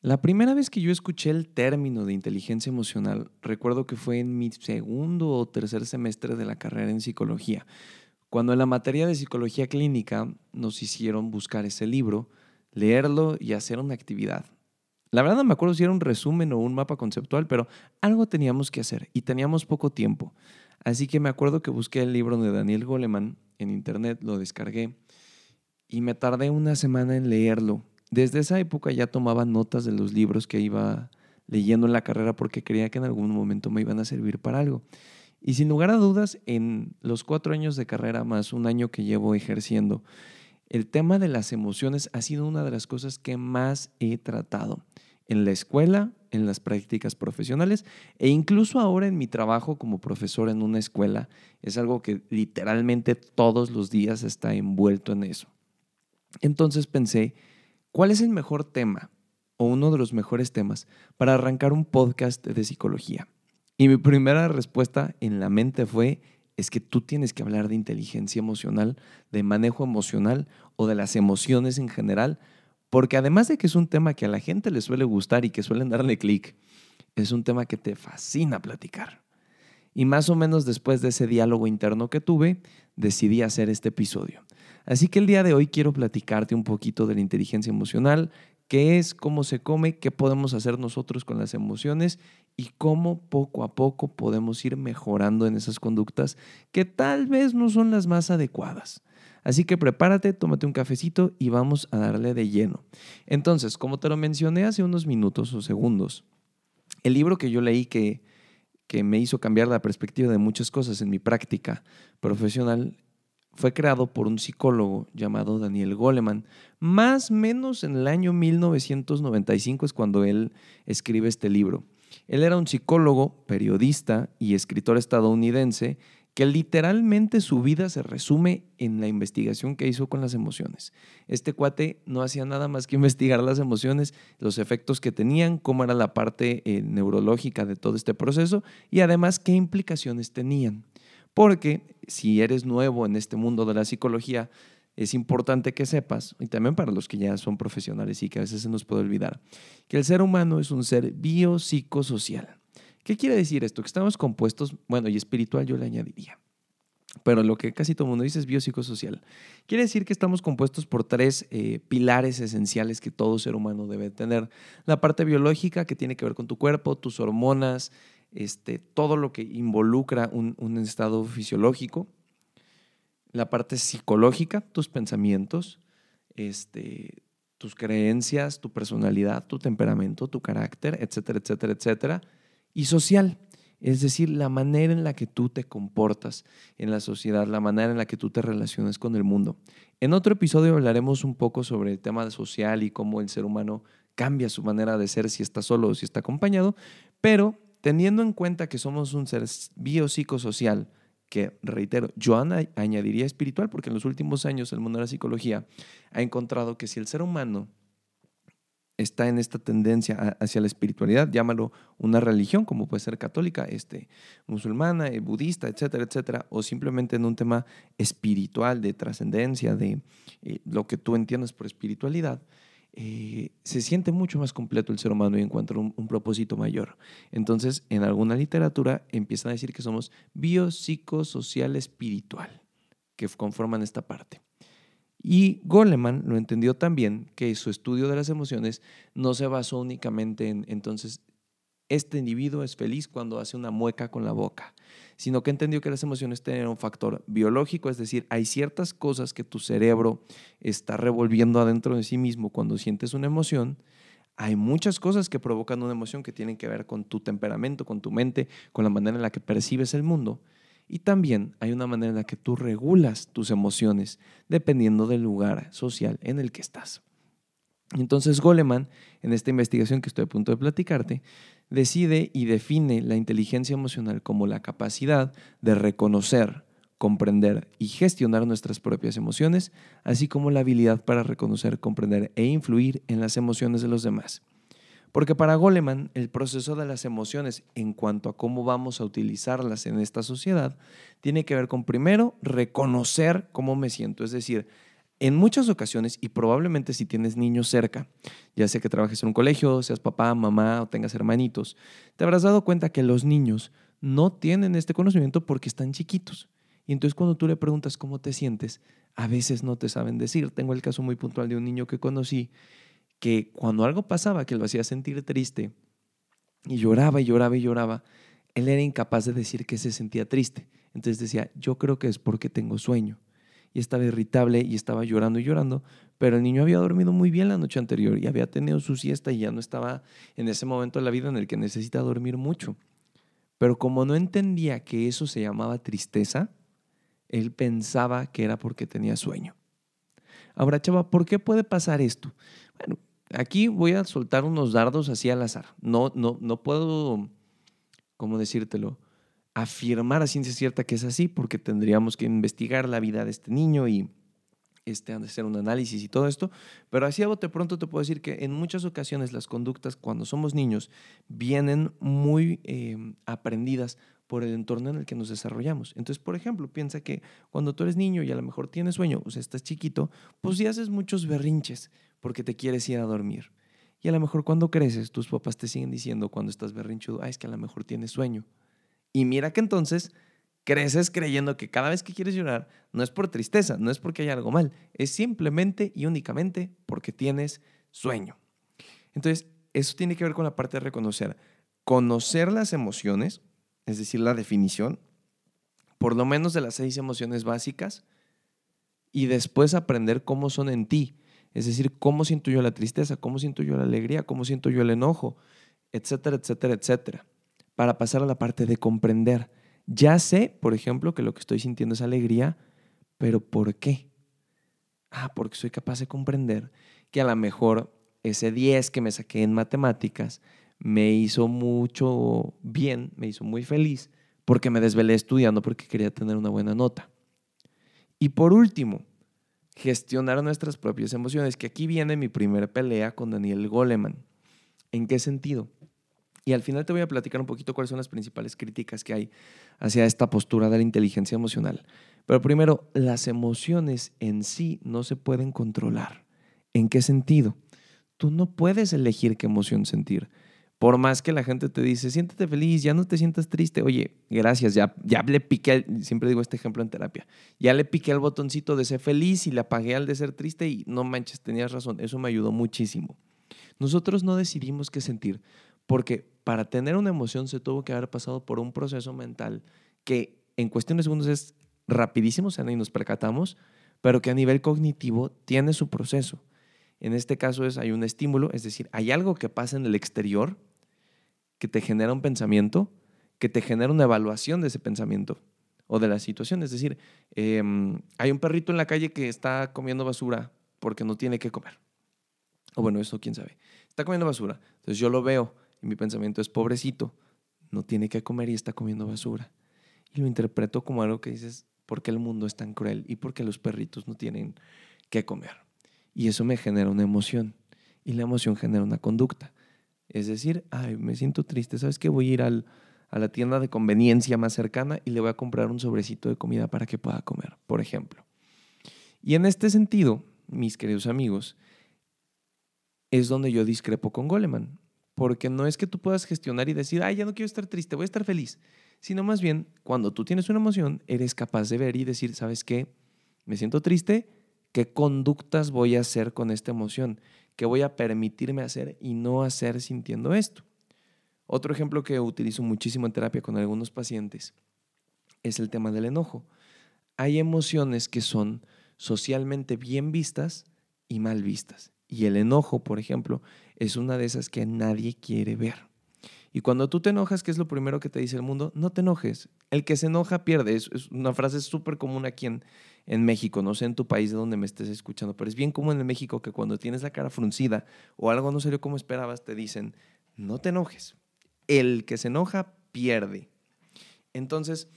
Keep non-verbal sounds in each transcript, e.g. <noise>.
La primera vez que yo escuché el término de inteligencia emocional, recuerdo que fue en mi segundo o tercer semestre de la carrera en psicología, cuando en la materia de psicología clínica nos hicieron buscar ese libro, leerlo y hacer una actividad. La verdad no me acuerdo si era un resumen o un mapa conceptual, pero algo teníamos que hacer y teníamos poco tiempo. Así que me acuerdo que busqué el libro de Daniel Goleman en internet, lo descargué y me tardé una semana en leerlo desde esa época ya tomaba notas de los libros que iba leyendo en la carrera porque creía que en algún momento me iban a servir para algo. Y sin lugar a dudas, en los cuatro años de carrera más un año que llevo ejerciendo, el tema de las emociones ha sido una de las cosas que más he tratado en la escuela, en las prácticas profesionales e incluso ahora en mi trabajo como profesor en una escuela. Es algo que literalmente todos los días está envuelto en eso. Entonces pensé, ¿Cuál es el mejor tema o uno de los mejores temas para arrancar un podcast de psicología? Y mi primera respuesta en la mente fue, es que tú tienes que hablar de inteligencia emocional, de manejo emocional o de las emociones en general, porque además de que es un tema que a la gente le suele gustar y que suelen darle clic, es un tema que te fascina platicar. Y más o menos después de ese diálogo interno que tuve, decidí hacer este episodio. Así que el día de hoy quiero platicarte un poquito de la inteligencia emocional, qué es, cómo se come, qué podemos hacer nosotros con las emociones y cómo poco a poco podemos ir mejorando en esas conductas que tal vez no son las más adecuadas. Así que prepárate, tómate un cafecito y vamos a darle de lleno. Entonces, como te lo mencioné hace unos minutos o segundos, el libro que yo leí que, que me hizo cambiar la perspectiva de muchas cosas en mi práctica profesional fue creado por un psicólogo llamado Daniel Goleman. Más o menos en el año 1995 es cuando él escribe este libro. Él era un psicólogo, periodista y escritor estadounidense que literalmente su vida se resume en la investigación que hizo con las emociones. Este cuate no hacía nada más que <laughs> investigar las emociones, los efectos que tenían, cómo era la parte eh, neurológica de todo este proceso y además qué implicaciones tenían. Porque si eres nuevo en este mundo de la psicología, es importante que sepas, y también para los que ya son profesionales y que a veces se nos puede olvidar, que el ser humano es un ser biopsicosocial. ¿Qué quiere decir esto? Que estamos compuestos, bueno, y espiritual yo le añadiría, pero lo que casi todo mundo dice es biopsicosocial. Quiere decir que estamos compuestos por tres eh, pilares esenciales que todo ser humano debe tener. La parte biológica, que tiene que ver con tu cuerpo, tus hormonas, este, todo lo que involucra un, estado fisiológico, la parte psicológica, tus pensamientos, este, tus creencias, tu personalidad, tu temperamento, tu carácter, etcétera, etcétera, etcétera, y social, es decir, la manera en la que tú te comportas en la sociedad, la manera en la que tú te relacionas con el mundo. En otro episodio hablaremos un poco sobre el tema social y cómo el ser humano cambia su manera de ser si está solo o si está acompañado, pero teniendo en cuenta que somos un ser biopsicosocial, que reitero, yo añadiría espiritual, porque en los últimos años el mundo de la psicología ha encontrado que si el ser humano está en esta tendencia hacia la espiritualidad, llámalo una religión, como puede ser católica, este, musulmana, eh, budista, etcétera, etcétera, o simplemente en un tema espiritual, de trascendencia, de eh, lo que tú entiendas por espiritualidad, eh, se siente mucho más completo el ser humano y encuentra un, un, propósito mayor. Entonces, en alguna literatura empiezan a decir que somos biopsicosocial espiritual, que conforman esta parte. Y Goleman lo entendió también que su estudio de las emociones no se basó únicamente en, entonces, este individuo es feliz cuando hace una mueca con la boca, sino que entendió que las emociones tienen un factor biológico, es decir, hay ciertas cosas que tu cerebro está revolviendo adentro de sí mismo cuando sientes una emoción. Hay muchas cosas que provocan una emoción que tienen que ver con tu temperamento, con tu mente, con la manera en la que percibes el mundo. Y también hay una manera en la que tú regulas tus emociones dependiendo del lugar social en el que estás. Entonces Goleman, en esta investigación que estoy a punto de platicarte, decide y define la inteligencia emocional como la capacidad de reconocer, comprender y gestionar nuestras propias emociones, así como la habilidad para reconocer, comprender e influir en las emociones de los demás. Porque para Goleman, el proceso de las emociones en cuanto a cómo vamos a utilizarlas en esta sociedad tiene que ver con primero reconocer cómo me siento, es decir, En muchas ocasiones, y probablemente si tienes niños cerca, ya sea que trabajes en un colegio, seas papá, mamá o tengas hermanitos, te habrás dado cuenta que los niños no tienen este conocimiento porque están chiquitos. Y entonces cuando tú le preguntas cómo te sientes, a veces no te saben decir. Tengo el caso muy puntual de un niño que conocí que cuando algo pasaba que lo hacía sentir triste y lloraba y lloraba y lloraba, él era incapaz de decir que se sentía triste. Entonces decía, yo creo que es porque tengo sueño. Y estaba irritable y estaba llorando y llorando, pero el niño había dormido muy bien la noche anterior y había tenido su siesta y ya no estaba en ese momento de la vida en el que necesita dormir mucho. Pero como no entendía que eso se llamaba tristeza, él pensaba que era porque tenía sueño. Ahora, chava, ¿por qué puede pasar esto? Bueno, aquí voy a soltar unos dardos así al azar. No, no, no puedo, ¿cómo decírtelo? Afirmar a ciencia cierta que es así, porque tendríamos que investigar la vida de este niño y este, hacer un análisis y todo esto. Pero así a bote pronto te puedo decir que en muchas ocasiones las conductas cuando somos niños vienen muy eh, aprendidas por el entorno en el que nos desarrollamos. Entonces, por ejemplo, piensa que cuando tú eres niño y a lo mejor tienes sueño, o sea, estás chiquito, pues ya haces muchos berrinches porque te quieres ir a dormir. Y a lo mejor cuando creces, tus papás te siguen diciendo cuando estás berrinchudo, ah, es que a lo mejor tienes sueño. Y mira que entonces creces creyendo que cada vez que quieres llorar no es por tristeza, no es porque hay algo mal, es simplemente y únicamente porque tienes sueño. Entonces, eso tiene que ver con la parte de reconocer. Conocer las emociones, es decir, la definición, por lo menos de las seis emociones básicas, y después aprender cómo son en ti. Es decir, cómo siento yo la tristeza, cómo siento yo la alegría, cómo siento yo el enojo, etcétera, etcétera, etcétera. Para pasar a la parte de comprender. Ya sé, por ejemplo, que lo que estoy sintiendo es alegría, pero ¿por qué? Ah, porque soy capaz de comprender que a lo mejor ese 10 que me saqué en matemáticas me hizo mucho bien, me hizo muy feliz, porque me desvelé estudiando porque quería tener una buena nota. Y por último, gestionar nuestras propias emociones, que aquí viene mi primera pelea con Daniel Goleman. ¿En qué sentido? Y al final te voy a platicar un poquito cuáles son las principales críticas que hay hacia esta postura de la inteligencia emocional. Pero primero, las emociones en sí no se pueden controlar. ¿En qué sentido? Tú no puedes elegir qué emoción sentir. Por más que la gente te dice, siéntete feliz, ya no te sientas triste. Oye, gracias, ya, ya le piqué, siempre digo este ejemplo en terapia, ya le piqué el botoncito de ser feliz y le apagué al de ser triste y no manches, tenías razón, eso me ayudó muchísimo. Nosotros no decidimos qué sentir, porque para tener una emoción se tuvo que haber pasado por un proceso mental que en cuestión de segundos es rapidísimo, o sea, ni nos percatamos, pero que a nivel cognitivo tiene su proceso. En este caso es, hay un estímulo, es decir, hay algo que pasa en el exterior que te genera un pensamiento, que te genera una evaluación de ese pensamiento o de la situación. Es decir, em, hay un perrito en la calle que está comiendo basura porque no tiene que comer. O bueno, eso quién sabe. Está comiendo basura. Entonces yo lo veo y mi pensamiento es pobrecito, no tiene que comer y está comiendo basura. Y lo interpreto como algo que dices, ¿por qué el mundo es tan cruel? ¿Y por qué los perritos no tienen que comer? Y eso me genera una emoción. Y la emoción genera una conducta. Es decir, ay, me siento triste, ¿sabes qué? Voy a ir al, a la tienda de conveniencia más cercana y le voy a comprar un sobrecito de comida para que pueda comer, por ejemplo. Y en este sentido, mis queridos amigos, es donde yo discrepo con Goleman, porque no es que tú puedas gestionar y decir, ay, ya no quiero estar triste, voy a estar feliz, sino más bien, cuando tú tienes una emoción, eres capaz de ver y decir, ¿sabes qué? Me siento triste, ¿qué conductas voy a hacer con esta emoción? que voy a permitirme hacer y no hacer sintiendo esto. Otro ejemplo que utilizo muchísimo en terapia con algunos pacientes es el tema del enojo. Hay emociones que son socialmente bien vistas y mal vistas. Y el enojo, por ejemplo, es una de esas que nadie quiere ver. Y cuando tú te enojas, ¿qué es lo primero que te dice el mundo? No te enojes. El que se enoja pierde. Es, una frase súper común aquí en, en México, no sé en tu país de donde me estés escuchando, pero es bien común en México que cuando tienes la cara fruncida o algo no salió como esperabas, te dicen, no te enojes. El que se enoja pierde. Entonces,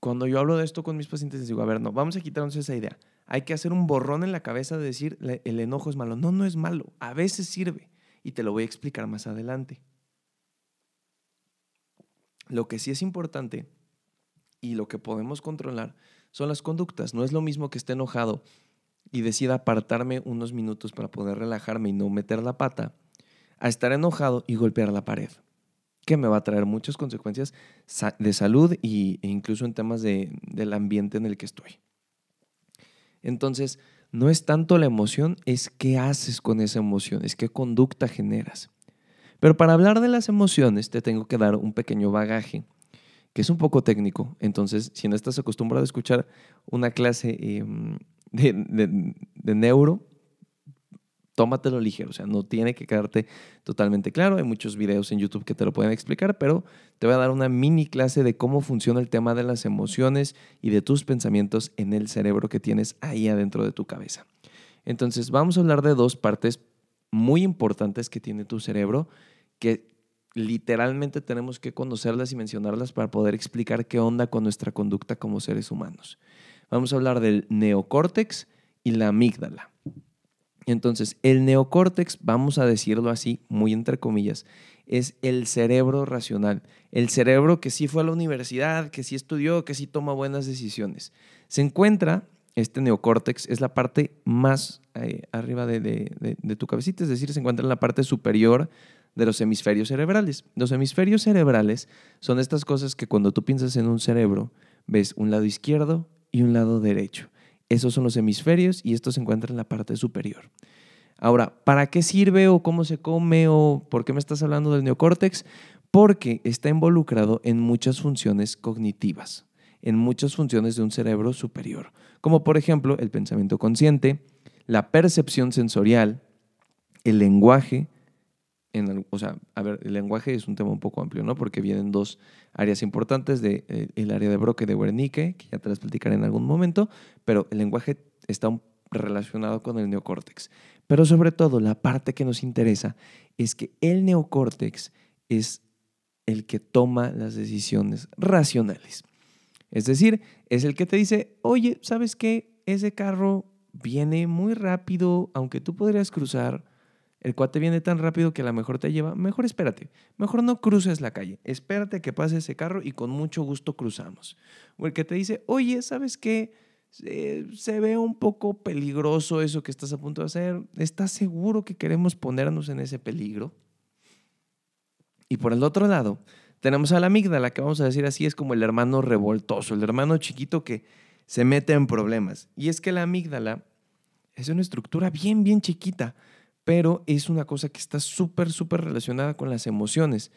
cuando yo hablo de esto con mis pacientes, les digo, a ver, no, vamos a quitarnos esa idea. Hay que hacer un borrón en la cabeza de decir, el enojo es malo. No, no es malo. A veces sirve. Y te lo voy a explicar más adelante. Lo que sí es importante y lo que podemos controlar son las conductas. No es lo mismo que esté enojado y decida apartarme unos minutos para poder relajarme y no meter la pata, a estar enojado y golpear la pared, que me va a traer muchas consecuencias de salud e incluso en temas de, del ambiente en el que estoy. Entonces, no es tanto la emoción, es qué haces con esa emoción, es qué conducta generas. Pero para hablar de las emociones te tengo que dar un pequeño bagaje, que es un poco técnico. Entonces, si no estás acostumbrado a escuchar una clase em, de, neuro, tómatelo ligero, o sea, no tiene que quedarte totalmente claro. Hay muchos videos en YouTube que te lo pueden explicar, pero te voy a dar una mini clase de cómo funciona el tema de las emociones y de tus pensamientos en el cerebro que tienes ahí adentro de tu cabeza. Entonces, vamos a hablar de dos partes muy importantes que tiene tu cerebro, que literalmente tenemos que conocerlas y mencionarlas para poder explicar qué onda con nuestra conducta como seres humanos. Vamos a hablar del neocórtex y la amígdala. Entonces, el neocórtex, vamos a decirlo así, muy entre comillas, es el cerebro racional, el cerebro que sí fue a la universidad, que sí estudió, que sí toma buenas decisiones. Se encuentra, este neocórtex es la parte más eh, arriba de, de, tu cabecita, es decir, se encuentra en la parte superior de los hemisferios cerebrales. Los hemisferios cerebrales son estas cosas que cuando tú piensas en un cerebro, ves un lado izquierdo y un lado derecho. Esos son los hemisferios y esto se encuentra en la parte superior. Ahora, ¿para qué sirve o cómo se come o por qué me estás hablando del neocórtex? Porque está involucrado en muchas funciones cognitivas, en muchas funciones de un cerebro superior, como por ejemplo el pensamiento consciente, la percepción sensorial, el lenguaje, o sea, a ver, el lenguaje es un tema un poco amplio, ¿no? Porque vienen dos áreas importantes, de, eh, el área de Broca y de Wernicke, que ya te las platicaré en algún momento, pero el lenguaje está relacionado con el neocórtex. Pero sobre todo, la parte que nos interesa es que el neocórtex es el que toma las decisiones racionales. Es decir, es el que te dice, oye, ¿sabes qué? Ese carro viene muy rápido, aunque tú podrías cruzar el cuate viene tan rápido que a lo mejor te lleva, mejor espérate, mejor no cruces la calle, espérate que pase ese carro y con mucho gusto cruzamos. O el que te dice, oye, ¿sabes qué? se ve un poco peligroso eso que estás a punto de hacer, ¿estás seguro que queremos ponernos en ese peligro? Y por el otro lado, tenemos a la amígdala, que vamos a decir así, es como el hermano revoltoso, el hermano chiquito que se mete en problemas. Y es que la amígdala es una estructura bien, bien chiquita pero es una cosa que está súper, súper relacionada con las emociones.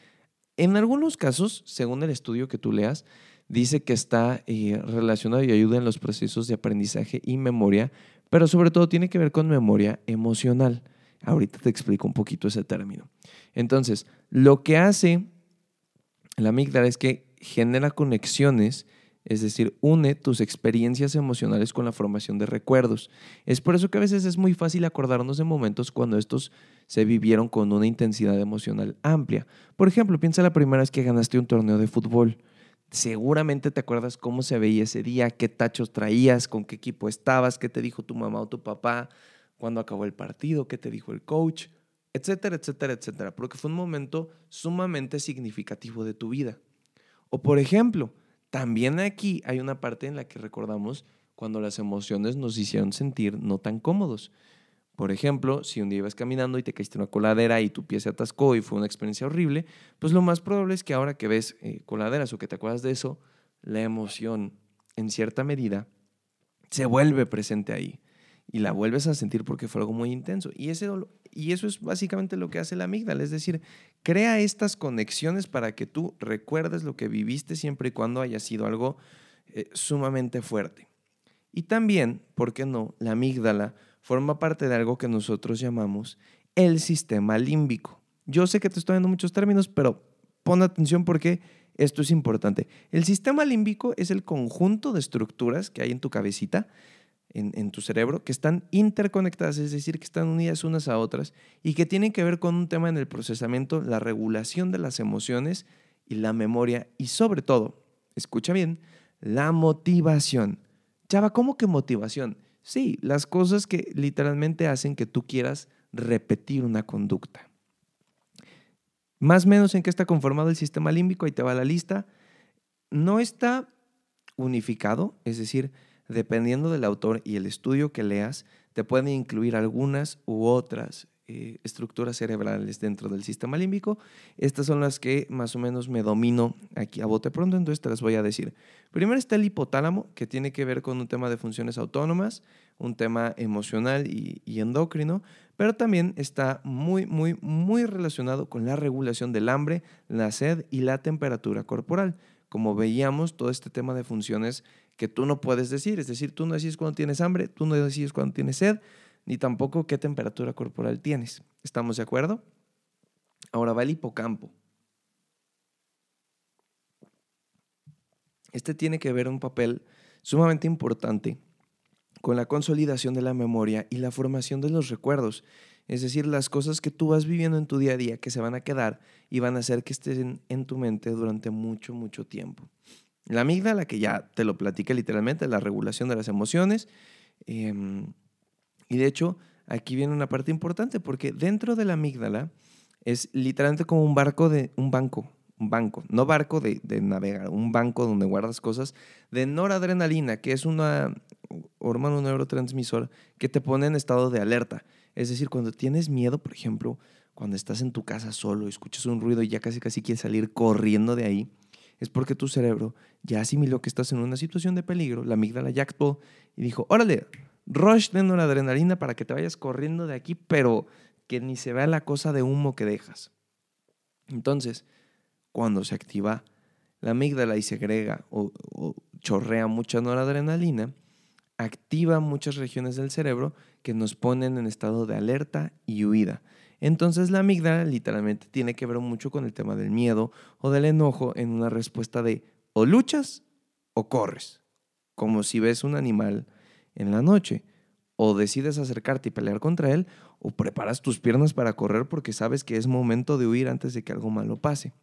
En algunos casos, según el estudio que tú leas, dice que está eh, relacionado y ayuda en los procesos de aprendizaje y memoria, pero sobre todo tiene que ver con memoria emocional. Ahorita te explico un poquito ese término. Entonces, lo que hace la amígdala es que genera conexiones es decir, une tus experiencias emocionales con la formación de recuerdos. Es por eso que a veces es muy fácil acordarnos de momentos cuando estos se vivieron con una intensidad emocional amplia. Por ejemplo, piensa la primera vez que ganaste un torneo de fútbol. Seguramente te acuerdas cómo se veía ese día, qué tachos traías, con qué equipo estabas, qué te dijo tu mamá o tu papá, cuándo acabó el partido, qué te dijo el coach, etcétera, etcétera, etcétera. Porque fue un momento sumamente significativo de tu vida. O por ejemplo, también aquí hay una parte en la que recordamos cuando las emociones nos hicieron sentir no tan cómodos. Por ejemplo, si un día ibas caminando y te caíste en una coladera y tu pie se atascó y fue una experiencia horrible, pues lo más probable es que ahora que ves eh, coladeras o que te acuerdas de eso, la emoción en cierta medida se vuelve presente ahí y la vuelves a sentir porque fue algo muy intenso. Y, ese y eso es básicamente lo que hace la amígdala, es decir, crea estas conexiones para que tú recuerdes lo que viviste siempre y cuando haya sido algo eh, sumamente fuerte. Y también, ¿por qué no? La amígdala forma parte de algo que nosotros llamamos el sistema límbico. Yo sé que te estoy dando muchos términos, pero pon atención porque esto es importante. El sistema límbico es el conjunto de estructuras que hay en tu cabecita en, tu cerebro que están interconectadas, es decir, que están unidas unas a otras y que tienen que ver con un tema en el procesamiento, la regulación de las emociones y la memoria y sobre todo, escucha bien, la motivación. Chava, ¿cómo que motivación? Sí, las cosas que literalmente hacen que tú quieras repetir una conducta. Más o menos en qué está conformado el sistema límbico, ahí te va la lista. No está unificado, es decir, dependiendo del autor y el estudio que leas, te pueden incluir algunas u otras eh, estructuras cerebrales dentro del sistema límbico. Estas son las que más o menos me domino aquí a bote pronto, entonces te las voy a decir. Primero está el hipotálamo, que tiene que ver con un tema de funciones autónomas, un tema emocional y, y endocrino, pero también está muy, muy, muy relacionado con la regulación del hambre, la sed y la temperatura corporal. Como veíamos, todo este tema de funciones que tú no puedes decir, es decir, tú no decides cuando tienes hambre, tú no decides cuando tienes sed, ni tampoco qué temperatura corporal tienes. ¿Estamos de acuerdo? Ahora va el hipocampo. Este tiene que ver un papel sumamente importante con la consolidación de la memoria y la formación de los recuerdos. Es decir, las cosas que tú vas viviendo en tu día a día que se van a quedar y van a hacer que estén en tu mente durante mucho, mucho tiempo. La amígdala, que ya te lo platiqué literalmente, la regulación de las emociones. Em, y de hecho, aquí viene una parte importante porque dentro de la amígdala es literalmente como un barco de un banco, un banco, no barco de, de, navegar, un banco donde guardas cosas de noradrenalina, que es una hormona, neurotransmisor que te pone en estado de alerta. Es decir, cuando tienes miedo, por ejemplo, cuando estás en tu casa solo, escuchas un ruido y ya casi casi quieres salir corriendo de ahí, es porque tu cerebro ya asimiló que estás en una situación de peligro, la amígdala ya actuó y dijo, órale, rush de adrenalina para que te vayas corriendo de aquí, pero que ni se vea la cosa de humo que dejas. Entonces, cuando se activa la amígdala y segrega o, o chorrea mucha noradrenalina, activa muchas regiones del cerebro que nos ponen en estado de alerta y huida. Entonces la amígdala literalmente tiene que ver mucho con el tema del miedo o del enojo en una respuesta de o luchas o corres, como si ves un animal en la noche. O decides acercarte y pelear contra él, o preparas tus piernas para correr porque sabes que es momento de huir antes de que algo malo pase.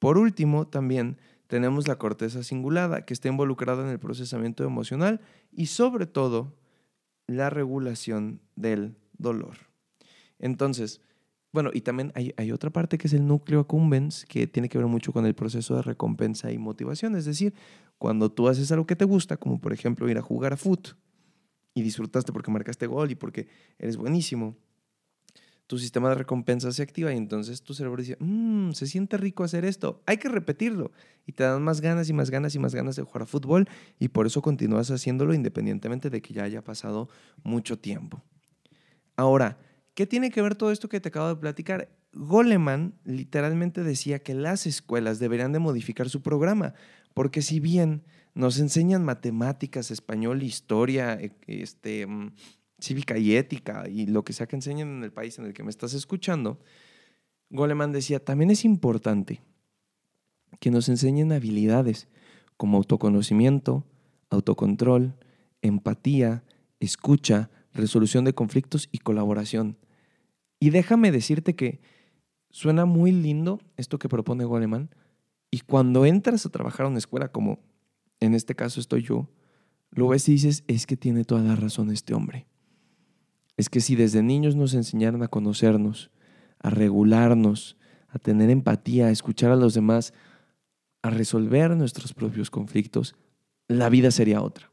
Por último, también tenemos la corteza cingulada, que está involucrada en el procesamiento emocional y sobre todo la regulación del dolor. Entonces, bueno, y también hay, otra parte que es el núcleo accumbens, que tiene que ver mucho con el proceso de recompensa y motivación. Es decir, cuando tú haces algo que te gusta, como por ejemplo ir a jugar a foot, y disfrutaste porque marcaste gol y porque eres buenísimo, tu sistema de recompensa se activa y entonces tu cerebro dice, mmm, se siente rico hacer esto, hay que repetirlo. Y te dan más ganas y más ganas y más ganas de jugar a fútbol y por eso continúas haciéndolo independientemente de que ya haya pasado mucho tiempo. Ahora, ¿qué tiene que ver todo esto que te acabo de platicar? Goleman literalmente decía que las escuelas deberían de modificar su programa, porque si bien nos enseñan matemáticas, español, historia, e, este, mm, cívica y ética y lo que sea que enseñen en el país en el que me estás escuchando, Goleman decía, también es importante que nos enseñen habilidades como autoconocimiento, autocontrol, empatía, escucha, resolución de conflictos y colaboración. Y déjame decirte que suena muy lindo esto que propone Goleman, y cuando entras a trabajar a una escuela como en este caso estoy yo, lo ves y dices, es que tiene toda la razón este hombre. Es que si desde niños nos enseñaran a conocernos, a regularnos, a tener empatía, a escuchar a los demás, a resolver nuestros propios conflictos, la vida sería otra.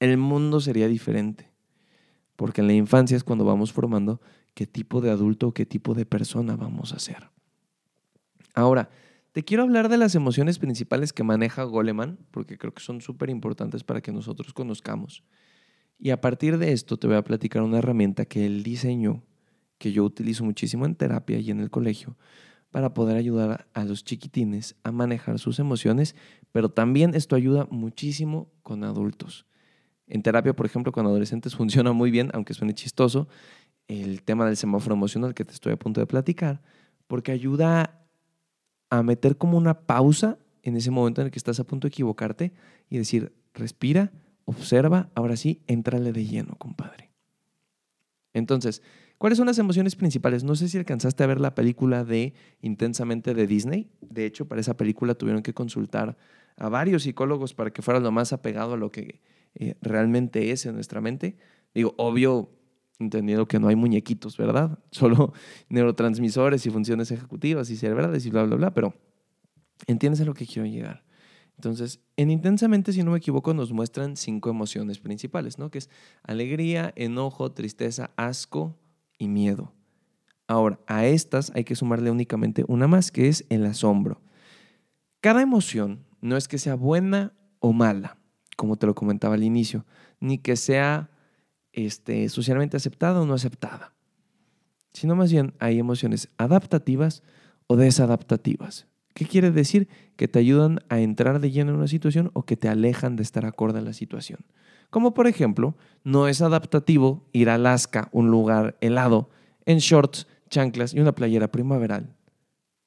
El mundo sería diferente. Porque en la infancia es cuando vamos formando qué tipo de adulto o qué tipo de persona vamos a ser. Ahora, te quiero hablar de las emociones principales que maneja Goleman, porque creo que son súper importantes para que nosotros conozcamos. Y a partir de esto te voy a platicar una herramienta que él diseñó, que yo utilizo muchísimo en terapia y en el colegio, para poder ayudar a los chiquitines a manejar sus emociones, pero también esto ayuda muchísimo con adultos. En terapia, por ejemplo, con adolescentes <laughs> funciona muy bien, aunque suene chistoso, el tema del semáforo emocional que te estoy a punto de platicar, porque ayuda a meter como una pausa en ese momento en el que estás a punto de equivocarte y decir, respira, observa, ahora sí, entrale de lleno, compadre. Entonces, ¿cuáles son las emociones principales? No sé si alcanzaste a ver la película de Intensamente de Disney. De hecho, para esa película tuvieron que consultar a varios psicólogos para que fuera lo más apegado a lo que eh, realmente es en nuestra mente. Digo, obvio, entendiendo que no hay muñequitos, ¿verdad? <laughs> Solo neurotransmisores y funciones ejecutivas y cerebrales y bla, bla, bla, pero entiendes a lo que quiero llegar. Entonces, en Intensamente, si no me equivoco, nos muestran cinco emociones principales, ¿no? Que es alegría, enojo, tristeza, asco y miedo. Ahora, a estas hay que sumarle únicamente una más, que es el asombro. Cada emoción no es que sea buena o mala, como te lo comentaba al inicio, ni que sea este, socialmente aceptada o no aceptada, sino más bien hay emociones adaptativas o desadaptativas. ¿Qué quiere decir? Que te ayudan a entrar de lleno en una situación o que te alejan de estar acorde a la situación. Como por ejemplo, no es adaptativo ir a Alaska, un lugar helado, en shorts, chanclas y una playera primaveral.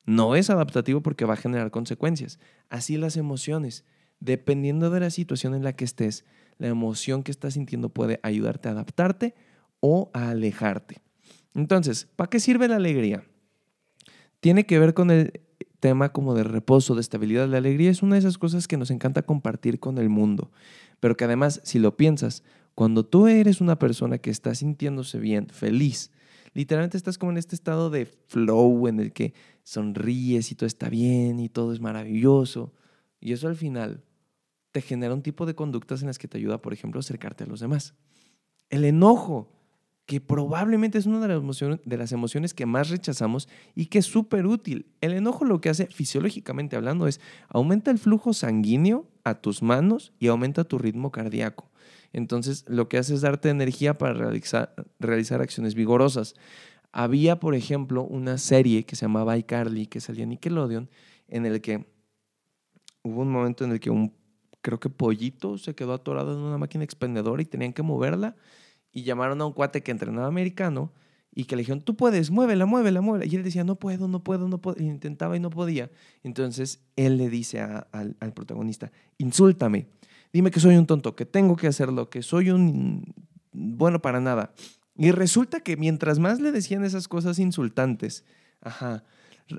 No es adaptativo porque va a generar consecuencias. Así las emociones. Dependiendo de la situación en la que estés, la emoción que estás sintiendo puede ayudarte a adaptarte o a alejarte. Entonces, ¿para qué sirve la alegría? Tiene que ver con el tema como de reposo, de estabilidad. La alegría es una de esas cosas que nos encanta compartir con el mundo, pero que además, si lo piensas, cuando tú eres una persona que está sintiéndose bien, feliz, literalmente estás como en este estado de flow en el que sonríes y todo está bien y todo es maravilloso. Y eso al final te genera un tipo de conductas en las que te ayuda, por ejemplo, a acercarte a los demás. El enojo que probablemente es una de las, emociones, de las emociones que más rechazamos y que es súper útil. El enojo lo que hace fisiológicamente hablando es aumenta el flujo sanguíneo a tus manos y aumenta tu ritmo cardíaco. Entonces lo que hace es darte energía para realizar, realizar acciones vigorosas. Había, por ejemplo, una serie que se llamaba iCarly, que salía en Nickelodeon, en el que hubo un momento en el que un, creo que pollito se quedó atorado en una máquina expendedora y tenían que moverla y llamaron a un cuate que entrenaba americano y que le dijeron, tú puedes, muévela, muévela, muévela. Y él decía, no puedo, no puedo, no puedo. Y intentaba y no podía. Entonces él le dice al, protagonista, insúltame, dime que soy un tonto, que tengo que hacerlo, que soy un bueno para nada. Y resulta que mientras más le decían esas cosas insultantes, ajá,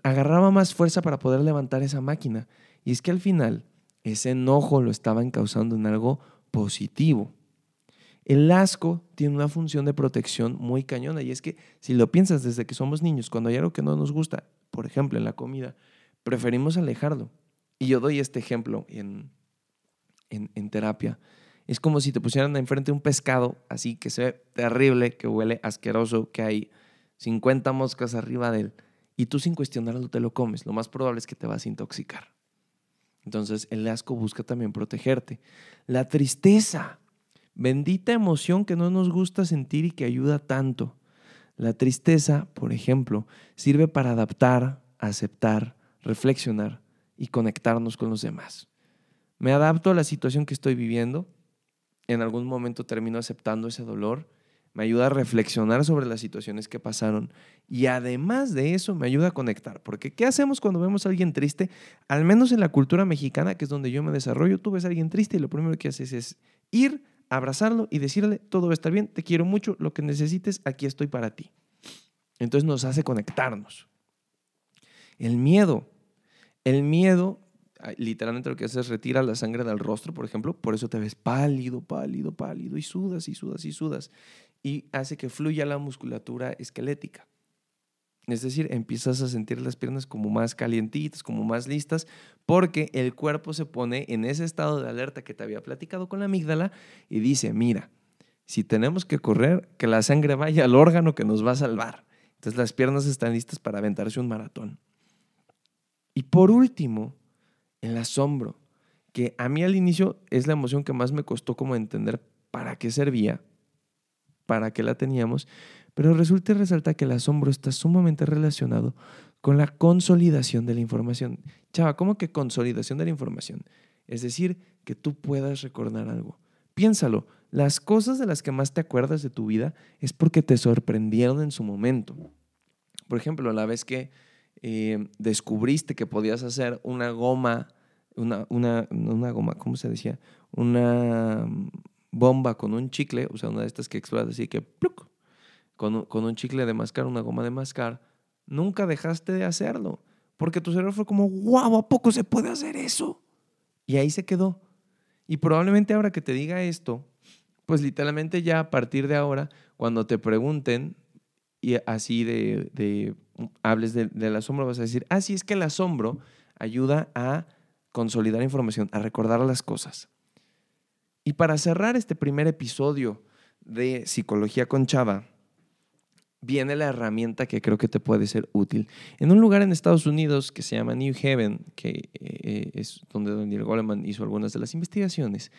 agarraba más fuerza para poder levantar esa máquina. Y es que al final ese enojo lo estaban causando en algo positivo. El asco tiene una función de protección muy cañona y es que si lo piensas desde que somos niños, cuando hay algo que no nos gusta, por ejemplo en la comida, preferimos alejarlo. Y yo doy este ejemplo en, en, terapia. Es como si te pusieran enfrente un pescado así que se ve terrible, que huele asqueroso, que hay 50 moscas arriba de él y tú sin cuestionarlo te lo comes. Lo más probable es que te vas a intoxicar. Entonces el asco busca también protegerte. La tristeza Bendita emoción que no nos gusta sentir y que ayuda tanto. La tristeza, por ejemplo, sirve para adaptar, aceptar, reflexionar y conectarnos con los demás. Me adapto a la situación que estoy viviendo, en algún momento termino aceptando ese dolor, me ayuda a reflexionar sobre las situaciones que pasaron y además de eso me ayuda a conectar, porque ¿qué hacemos cuando vemos a alguien triste? Al menos en la cultura mexicana, que es donde yo me desarrollo, tú ves a alguien triste y lo primero que haces es ir abrazarlo y decirle, todo va a estar bien, te quiero mucho, lo que necesites, aquí estoy para ti. Entonces nos hace conectarnos. El miedo, el miedo literalmente lo que hace es retira la sangre del rostro, por ejemplo, por eso te ves pálido, pálido, pálido y sudas y sudas y sudas y hace que fluya la musculatura esquelética. Es decir, empiezas a sentir las piernas como más calientitas, como más listas, porque el cuerpo se pone en ese estado de alerta que te había platicado con la amígdala y dice, mira, si tenemos que correr, que la sangre vaya al órgano que nos va a salvar. Entonces las piernas están listas para aventarse un maratón. Y por último, el asombro, que a mí al inicio es la emoción que más me costó como entender para qué servía, para qué la teníamos, pero resulta y resalta que el asombro está sumamente relacionado con la consolidación de la información. Chava, ¿cómo que consolidación de la información? Es decir, que tú puedas recordar algo. Piénsalo, las cosas de las que más te acuerdas de tu vida es porque te sorprendieron en su momento. Por ejemplo, la vez que eh, descubriste que podías hacer una goma, una, una, una goma, ¿cómo se decía? Una bomba con un chicle, o sea, una de estas que explota así que ¡pluc! con, un chicle de mascar, una goma de mascar, nunca dejaste de hacerlo. Porque tu cerebro fue como, wow, ¿a poco se puede hacer eso? Y ahí se quedó. Y probablemente ahora que te diga esto, pues literalmente ya a partir de ahora, cuando te pregunten y así de, de hables del asombro, vas a decir, ah, sí, es que el asombro ayuda a consolidar información, a recordar las cosas. Y para cerrar este primer episodio de Psicología con Chava, viene la herramienta que creo que te puede ser útil. En un lugar en Estados Unidos que se llama New Haven, que eh, es donde Daniel Goleman hizo algunas de las investigaciones,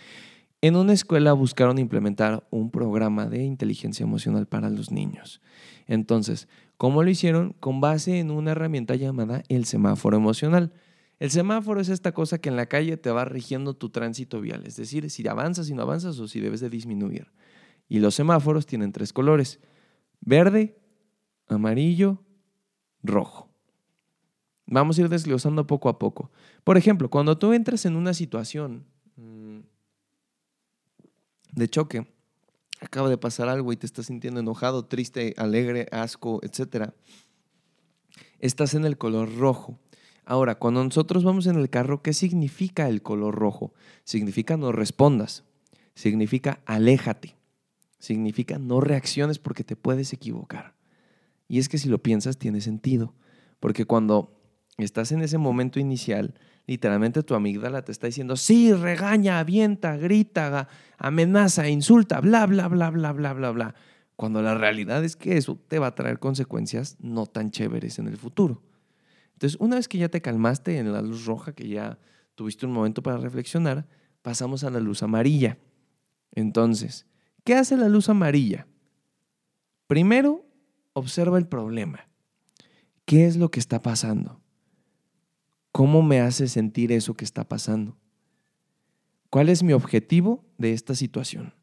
en una escuela buscaron implementar un programa de inteligencia emocional para los niños. Entonces, ¿cómo lo hicieron? Con base en una herramienta llamada el semáforo emocional. El semáforo es esta cosa que en la calle te va rigiendo tu tránsito vial, es decir, si avanzas y no avanzas o si debes de disminuir. Y los semáforos tienen tres colores, verde, amarillo, rojo. Vamos a ir desglosando poco a poco. Por ejemplo, cuando tú entras en una situación mm, de choque, acaba de pasar algo y te estás sintiendo enojado, triste, alegre, asco, etc. Estás en el color rojo. Ahora, cuando nosotros vamos en el carro, ¿qué significa el color rojo? Significa no respondas, significa aléjate, significa no reacciones porque te puedes equivocar. Y es que si lo piensas tiene sentido, porque cuando estás en ese momento inicial, literalmente tu amígdala te está diciendo, sí, regaña, avienta, grita, amenaza, insulta, bla, bla, bla, bla, bla, bla, bla. Cuando la realidad es que eso te va a traer consecuencias no tan chéveres en el futuro. Entonces, una vez que ya te calmaste en la luz roja, que ya tuviste un momento para reflexionar, pasamos a la luz amarilla. Entonces, ¿qué hace la luz amarilla? Primero, observa el problema. ¿Qué es lo que está pasando? ¿Cómo me hace sentir eso que está pasando? ¿Cuál es mi objetivo de esta situación?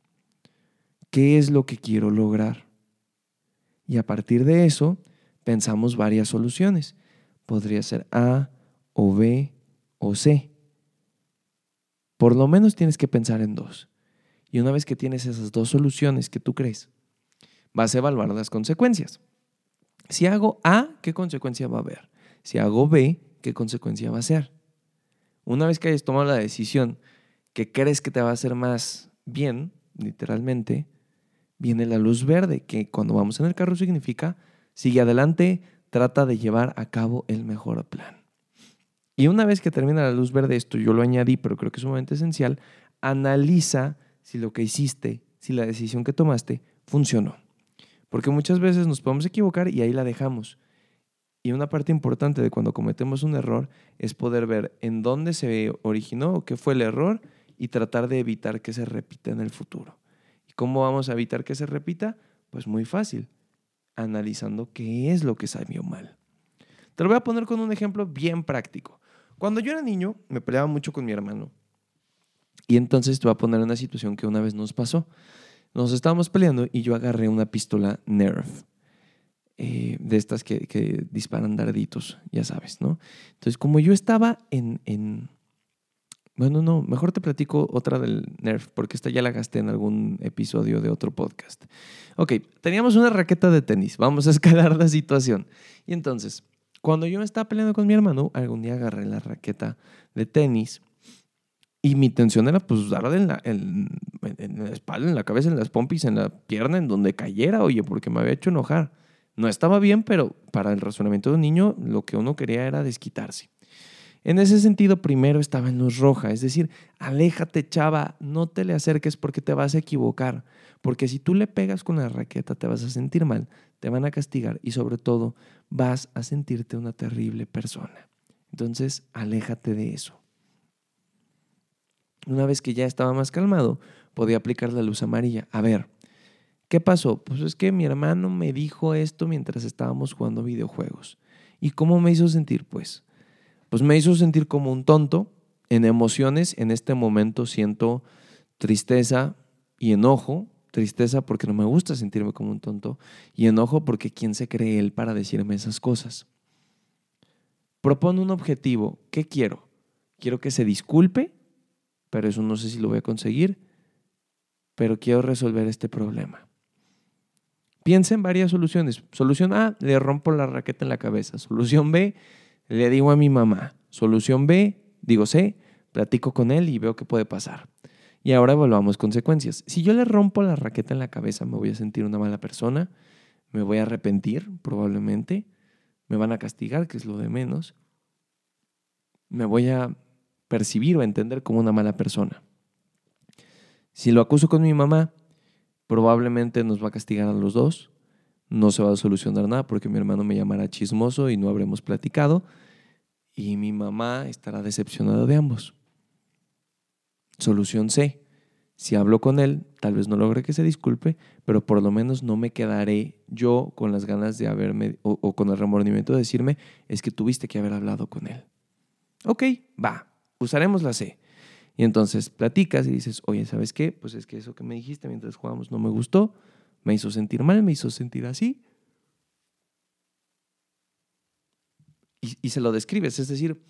¿Qué es lo que quiero lograr? Y a partir de eso, pensamos varias soluciones. Podría ser A o B o C. Por lo menos tienes que pensar en dos. Y una vez que tienes esas dos soluciones que tú crees, vas a evaluar las consecuencias. Si hago A, ¿qué consecuencia va a haber? Si hago B, ¿qué consecuencia va a ser? Una vez que hayas tomado la decisión que crees que te va a hacer más bien, literalmente, viene la luz verde, que cuando vamos en el carro significa sigue adelante, trata de llevar a cabo el mejor plan. Y una vez que termina la luz verde, esto yo lo añadí, pero creo que es sumamente esencial, analiza si lo que hiciste, si la decisión que tomaste funcionó. Porque muchas veces nos podemos equivocar y ahí la dejamos. Y una parte importante de cuando cometemos un error es poder ver en dónde se originó o qué fue el error y tratar de evitar que se repita en el futuro. ¿Y cómo vamos a evitar que se repita? Pues muy fácil, analizando qué es lo que salió mal. Te lo voy a poner con un ejemplo bien práctico. Cuando yo era niño, me peleaba mucho con mi hermano. Y entonces te voy a poner una situación que una vez nos pasó. Nos estábamos peleando y yo agarré una pistola Nerf. Eh, de estas que, disparan darditos, ya sabes, ¿no? Entonces, como yo estaba en, en, Bueno, no, mejor te platico otra del Nerf, porque esta ya la gasté en algún episodio de otro podcast. Ok, teníamos una raqueta de tenis, vamos a <laughs> escalar la situación. Y entonces, cuando yo me estaba peleando con mi hermano, algún día agarré la raqueta de tenis y mi intención era pues darle en la, en, en la espalda, en la cabeza, en las pompis, en la pierna, en donde cayera, oye, porque me había hecho enojar. No estaba bien, pero para el razonamiento de un niño lo que uno quería era desquitarse. En ese sentido, primero estaba en luz roja, es decir, aléjate chava, no te le acerques porque te vas a equivocar, porque si tú le pegas con la raqueta te vas a sentir mal, te van a castigar y sobre todo vas a sentirte una terrible persona. Entonces, aléjate de eso. Una vez que ya estaba más calmado, podía aplicar la luz amarilla. A ver, ¿Qué pasó? Pues es que mi hermano me dijo esto mientras estábamos jugando videojuegos. ¿Y cómo me hizo sentir? Pues, pues me hizo sentir como un tonto. En emociones, en este momento siento tristeza y enojo. Tristeza porque no me gusta sentirme como un tonto. Y enojo porque ¿quién se cree él para decirme esas cosas? Propone un objetivo. ¿Qué quiero? Quiero que se disculpe, pero eso no sé si lo voy a conseguir. Pero quiero resolver este problema. Piensa en varias soluciones. Solución A, le rompo la raqueta en la cabeza. Solución B, le digo a mi mamá. Solución B, digo C, platico con él y veo qué puede pasar. Y ahora evaluamos consecuencias. Si yo le rompo la raqueta en la cabeza, me voy a sentir una mala persona, me voy a arrepentir probablemente, me van a castigar, que es lo de menos, me voy a percibir o entender como una mala persona. Si lo acuso con mi mamá, probablemente nos va a castigar a los dos. No se va a solucionar nada porque mi hermano me llamará chismoso y no habremos platicado. Y mi mamá estará decepcionada de ambos. Solución C. Si hablo con él, tal vez no logre que se disculpe, pero por lo menos no me quedaré yo con las ganas de haberme, o, con el remordimiento de decirme, es que tuviste que haber hablado con él. Ok, va, usaremos la C. Y entonces platicas y dices, oye, ¿sabes qué? Pues es que eso que me dijiste mientras jugábamos no me gustó, me hizo sentir mal, me hizo sentir así. Y, y se lo describes, es decir,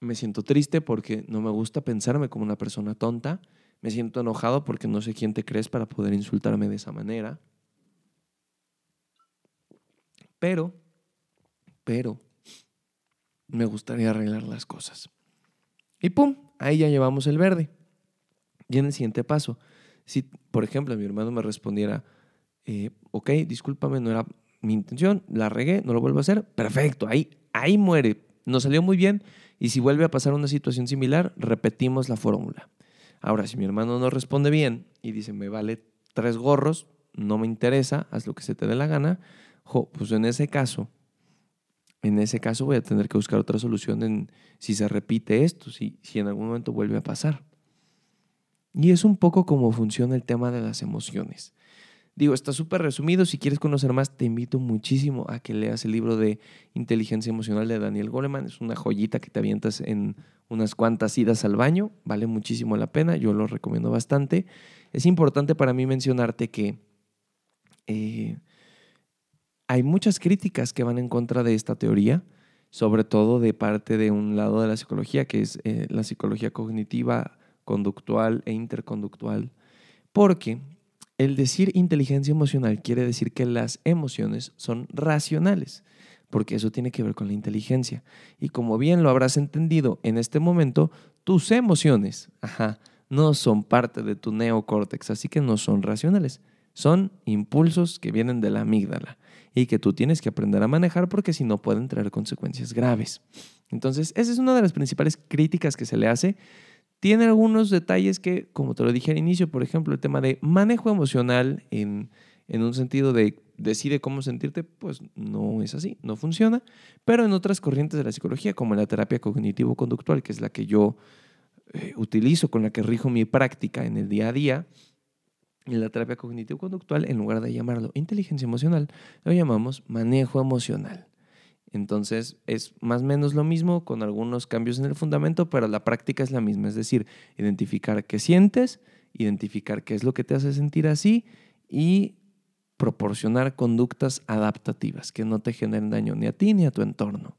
me siento triste porque no me gusta pensarme como una persona tonta, me siento enojado porque no sé quién te crees para poder insultarme de esa manera. Pero, pero, me gustaría arreglar las cosas. Y pum, ahí ya llevamos el verde. Y en el siguiente paso, si, por ejemplo, mi hermano me respondiera, eh, ok, discúlpame, no era mi intención, la regué, no lo vuelvo a hacer, perfecto, ahí, ahí muere, nos salió muy bien. Y si vuelve a pasar una situación similar, repetimos la fórmula. Ahora, si mi hermano no responde bien y dice, me vale tres gorros, no me interesa, haz lo que se te dé la gana, pues en ese caso, en ese caso voy a tener que buscar otra solución en si se repite esto, si, si en algún momento vuelve a pasar. Y es un poco como funciona el tema de las emociones. Digo, está súper resumido. Si quieres conocer más, te invito muchísimo a que leas el libro de Inteligencia Emocional de Daniel Goleman. Es una joyita que te avientas en unas cuantas idas al baño. Vale muchísimo la pena. Yo lo recomiendo bastante. Es importante para mí mencionarte que eh, hay muchas críticas que van en contra de esta teoría, sobre todo de parte de un lado de la psicología, que es eh, la psicología cognitiva, conductual e interconductual. Porque el decir inteligencia emocional quiere decir que las emociones son racionales, porque eso tiene que ver con la inteligencia. Y como bien lo habrás entendido en este momento, tus emociones, no son parte de tu neocórtex, así que no son racionales. Son impulsos que vienen de la amígdala y que tú tienes que aprender a manejar porque si no pueden traer consecuencias graves. Entonces, esa es una de las principales críticas que se le hace. Tiene algunos detalles que, como te lo dije al inicio, por ejemplo, el tema de manejo emocional en, en un sentido de decide cómo sentirte, pues no es así, no funciona. Pero en otras corrientes de la psicología, como la terapia cognitivo-conductual, que es la que yo eh, utilizo, con la que rijo mi práctica en el día a día, en la terapia cognitivo-conductual, en lugar de llamarlo inteligencia emocional, lo llamamos manejo emocional. Entonces es más o menos lo mismo con algunos cambios en el fundamento, pero la práctica es la misma, es decir, identificar qué sientes, identificar qué es lo que te hace sentir así y proporcionar conductas adaptativas que no te generen daño ni a ti ni a tu entorno.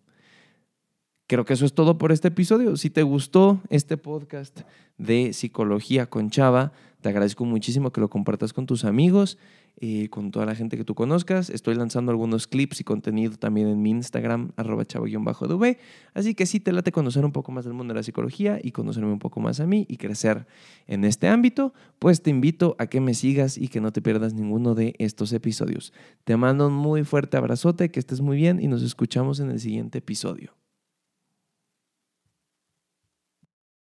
Creo que eso es todo por este episodio. Si te gustó este podcast de Psicología con Chava, te agradezco muchísimo que lo compartas con tus amigos, y con toda la gente que tú conozcas. Estoy lanzando algunos clips y contenido también en mi Instagram, arroba chavo-dv. Así que sí te late conocer un poco más del mundo de la psicología y conocerme un poco más a mí y crecer en este ámbito, pues te invito a que me sigas y que no te pierdas ninguno de estos episodios. Te mando un muy fuerte abrazote, que estés muy bien y nos escuchamos en el siguiente episodio.